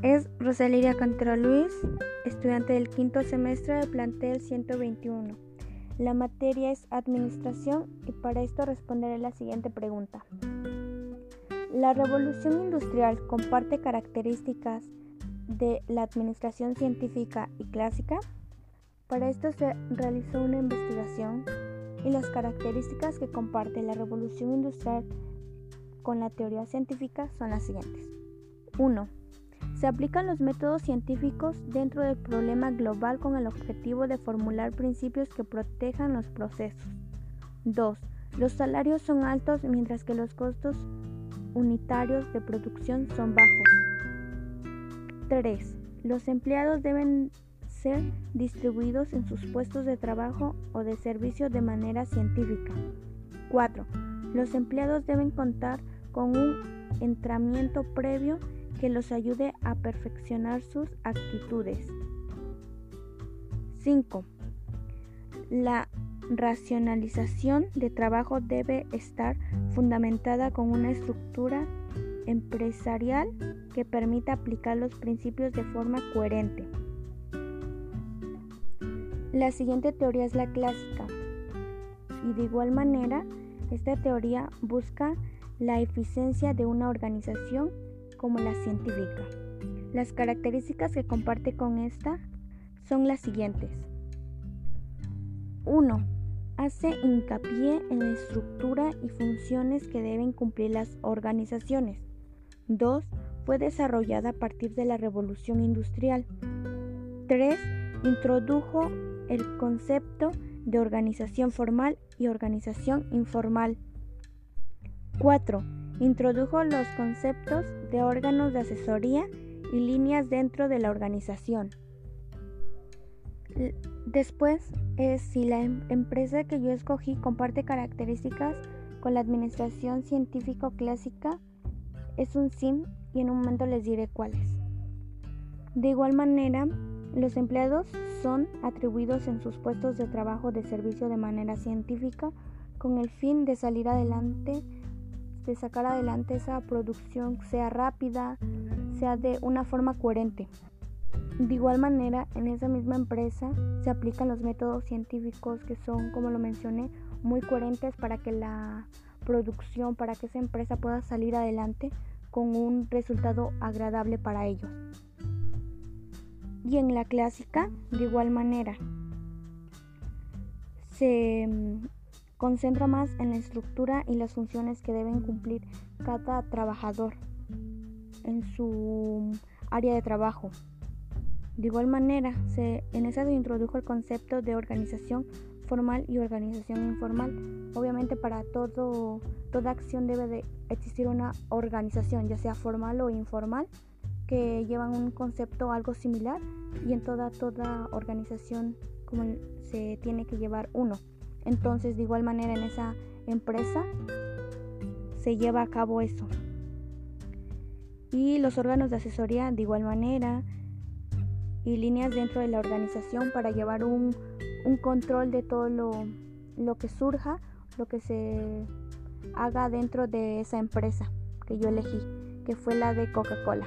es Rosaliria Cantero Luis, estudiante del quinto semestre del plantel 121. La materia es Administración y para esto responderé la siguiente pregunta. ¿La revolución industrial comparte características de la administración científica y clásica? Para esto se realizó una investigación y las características que comparte la revolución industrial con la teoría científica son las siguientes. 1 se aplican los métodos científicos dentro del problema global con el objetivo de formular principios que protejan los procesos. 2. Los salarios son altos mientras que los costos unitarios de producción son bajos. 3. Los empleados deben ser distribuidos en sus puestos de trabajo o de servicio de manera científica. 4. Los empleados deben contar con un entrenamiento previo que los ayude a perfeccionar sus actitudes. 5. La racionalización de trabajo debe estar fundamentada con una estructura empresarial que permita aplicar los principios de forma coherente. La siguiente teoría es la clásica y de igual manera esta teoría busca la eficiencia de una organización como la científica. Las características que comparte con esta son las siguientes. 1. Hace hincapié en la estructura y funciones que deben cumplir las organizaciones. 2. Fue desarrollada a partir de la revolución industrial. 3. Introdujo el concepto de organización formal y organización informal. 4 Introdujo los conceptos de órganos de asesoría y líneas dentro de la organización. Después, si la em-, empresa que yo escogí comparte características con la administración científico clásica, es un SIM y en un momento les diré cuáles. De igual manera, los empleados son atribuidos en sus puestos de trabajo de servicio de manera científica con el fin de salir adelante de sacar adelante esa producción sea rápida, sea de una forma coherente. De igual manera, en esa misma empresa se aplican los métodos científicos que son, como lo mencioné, muy coherentes para que la producción, para que esa empresa pueda salir adelante con un resultado agradable para ellos. Y en la clásica, de igual manera, se concentra más en la estructura y las funciones que deben cumplir cada trabajador en su área de trabajo. De igual manera, en esa se introdujo el concepto de organización formal y organización informal. Obviamente para todo, toda acción debe de existir una organización, ya sea formal o informal, que llevan un concepto algo similar y en toda, toda organización como se tiene que llevar uno. Entonces, de igual manera, en esa empresa se lleva a cabo eso. Y los órganos de asesoría, de igual manera, y líneas dentro de la organización para llevar un, control de todo lo, lo que surja, lo que se haga dentro de esa empresa que yo elegí, que fue la de Coca-Cola.